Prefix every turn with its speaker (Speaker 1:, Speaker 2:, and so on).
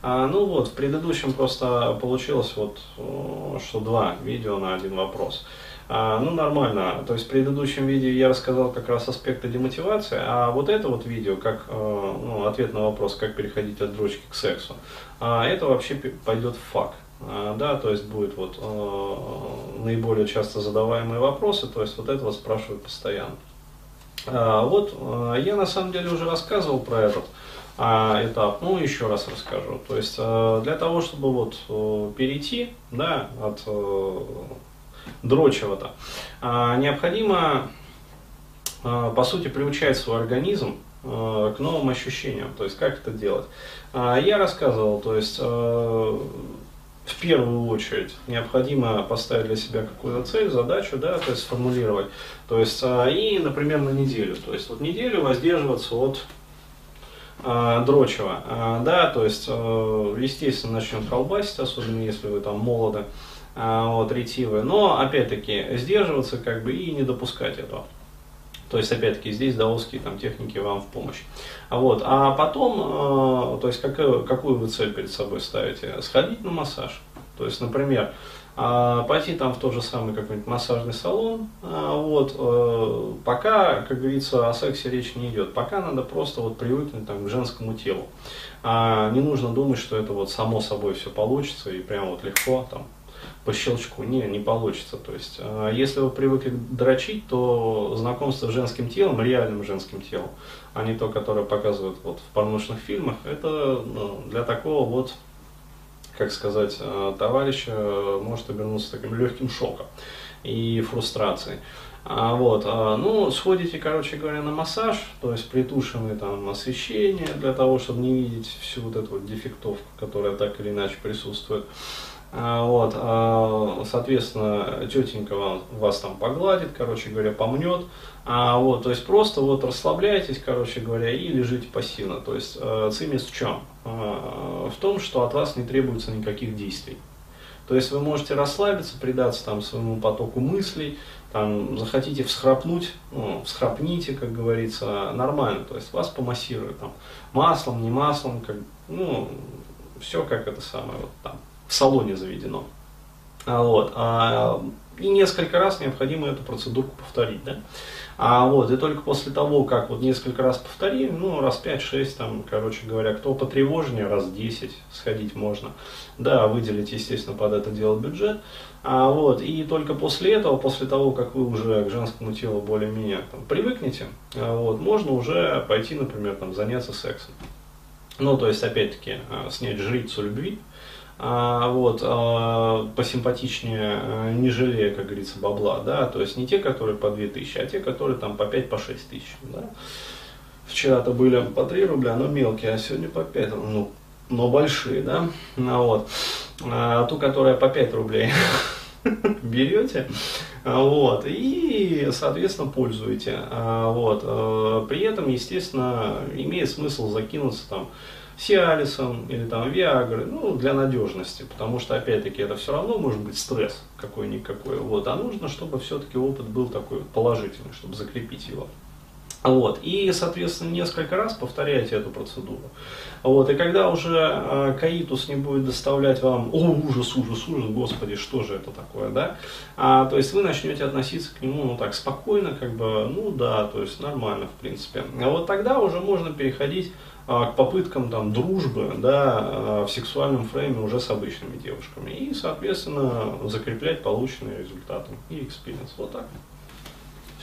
Speaker 1: А, ну вот, в предыдущем просто получилось вот, что два видео на один вопрос. А, ну, нормально. То есть в предыдущем видео я рассказал как раз аспекты демотивации, а вот это вот видео, как э, ну, ответ на вопрос, как переходить от дрочки к сексу, а, это вообще пойдет в факт. Да, то есть будет вот э, наиболее часто задаваемые вопросы, то есть вот это вот спрашивают постоянно. Вот э, я на самом деле уже рассказывал про этот этап, ну еще раз расскажу. То есть для того, чтобы вот перейти, да, от дрочева-то, а, необходимо, а, по сути, приучать свой организм а, к новым ощущениям. То есть, как это делать? Я рассказывал, то есть, в первую очередь необходимо поставить для себя какую-то цель, задачу, да, то есть сформулировать. То есть, и, например, на неделю. То есть, вот неделю воздерживаться от дрочева, да, то есть, естественно, начнет колбасить, особенно если вы там молоды, а, вот, ретивы. Но, опять-таки, сдерживаться как бы и не допускать этого. То есть, опять-таки, здесь даосские там, техники вам в помощь. А, вот, а потом, э, то есть, какую, какую вы цель перед собой ставите? Сходить на массаж. То есть, например, э, пойти там в тот же самый какой-нибудь массажный салон, э, вот, э, пока, как говорится, о сексе речь не идет, пока надо просто вот привыкнуть там, к женскому телу. А не нужно думать, что это вот само собой все получится и прям вот легко там по щелчку. Не, не получится. То есть, если вы привыкли дрочить, то знакомство с женским телом, реальным женским телом, а не то, которое показывают вот в порнушных фильмах, это ну, для такого вот, как сказать, э, товарища может обернуться таким легким шоком и фрустрацией. А, вот, а, ну, сходите, короче говоря, на массаж, то есть притушенное там освещение для того, чтобы не видеть всю вот эту вот дефектовку, которая так или иначе присутствует. А, вот, а, соответственно, тетенька вас там погладит, короче говоря, помнет. А, вот, то есть просто вот расслабляйтесь, короче говоря, и лежите пассивно. То есть э, цимис в чем? В том, что от вас не требуется никаких действий. То есть вы можете расслабиться, предаться там своему потоку мыслей, там захотите всхрапнуть, ну, всхрапните, как говорится, нормально. То есть вас помассируют там маслом, не маслом, как, ну, все как это самое вот там в салоне заведено. А, вот, а, и несколько раз необходимо эту процедуру повторить. Да? А вот, и только после того, как вот несколько раз повторили, ну, раз 5-6, там, короче говоря, кто потревожнее, раз 10 сходить можно. Да, выделить, естественно, под это дело бюджет. А, вот, и только после этого, после того, как вы уже к женскому телу более-менее привыкнете, а, вот, можно уже пойти, например, там, заняться сексом. Ну, то есть, опять-таки, снять жрицу любви, а, вот, а, посимпатичнее, а, не жалея, как говорится, бабла, да, то есть не те, которые по 2000, а те, которые там по 5, по 6 тысяч, да. Вчера-то были по 3 рубля, но мелкие, а сегодня по 5, ну, но большие, да, ну, вот. А ту, которая по 5 рублей берете, вот, и, соответственно, пользуете, вот. При этом, естественно, имеет смысл закинуться там Сиалисом или там Виагры, ну, для надежности, потому что, опять-таки, это все равно может быть стресс какой-никакой, вот, а нужно, чтобы все-таки опыт был такой положительный, чтобы закрепить его. Вот, и, соответственно, несколько раз повторяйте эту процедуру. Вот, и когда уже э, каитус не будет доставлять вам, о, ужас, ужас, ужас, господи, что же это такое, да, а, то есть вы начнете относиться к нему, ну, так, спокойно, как бы, ну, да, то есть нормально, в принципе. А вот тогда уже можно переходить а, к попыткам там, дружбы да, а, в сексуальном фрейме уже с обычными девушками. И, соответственно, закреплять полученные результаты и experience. Вот так.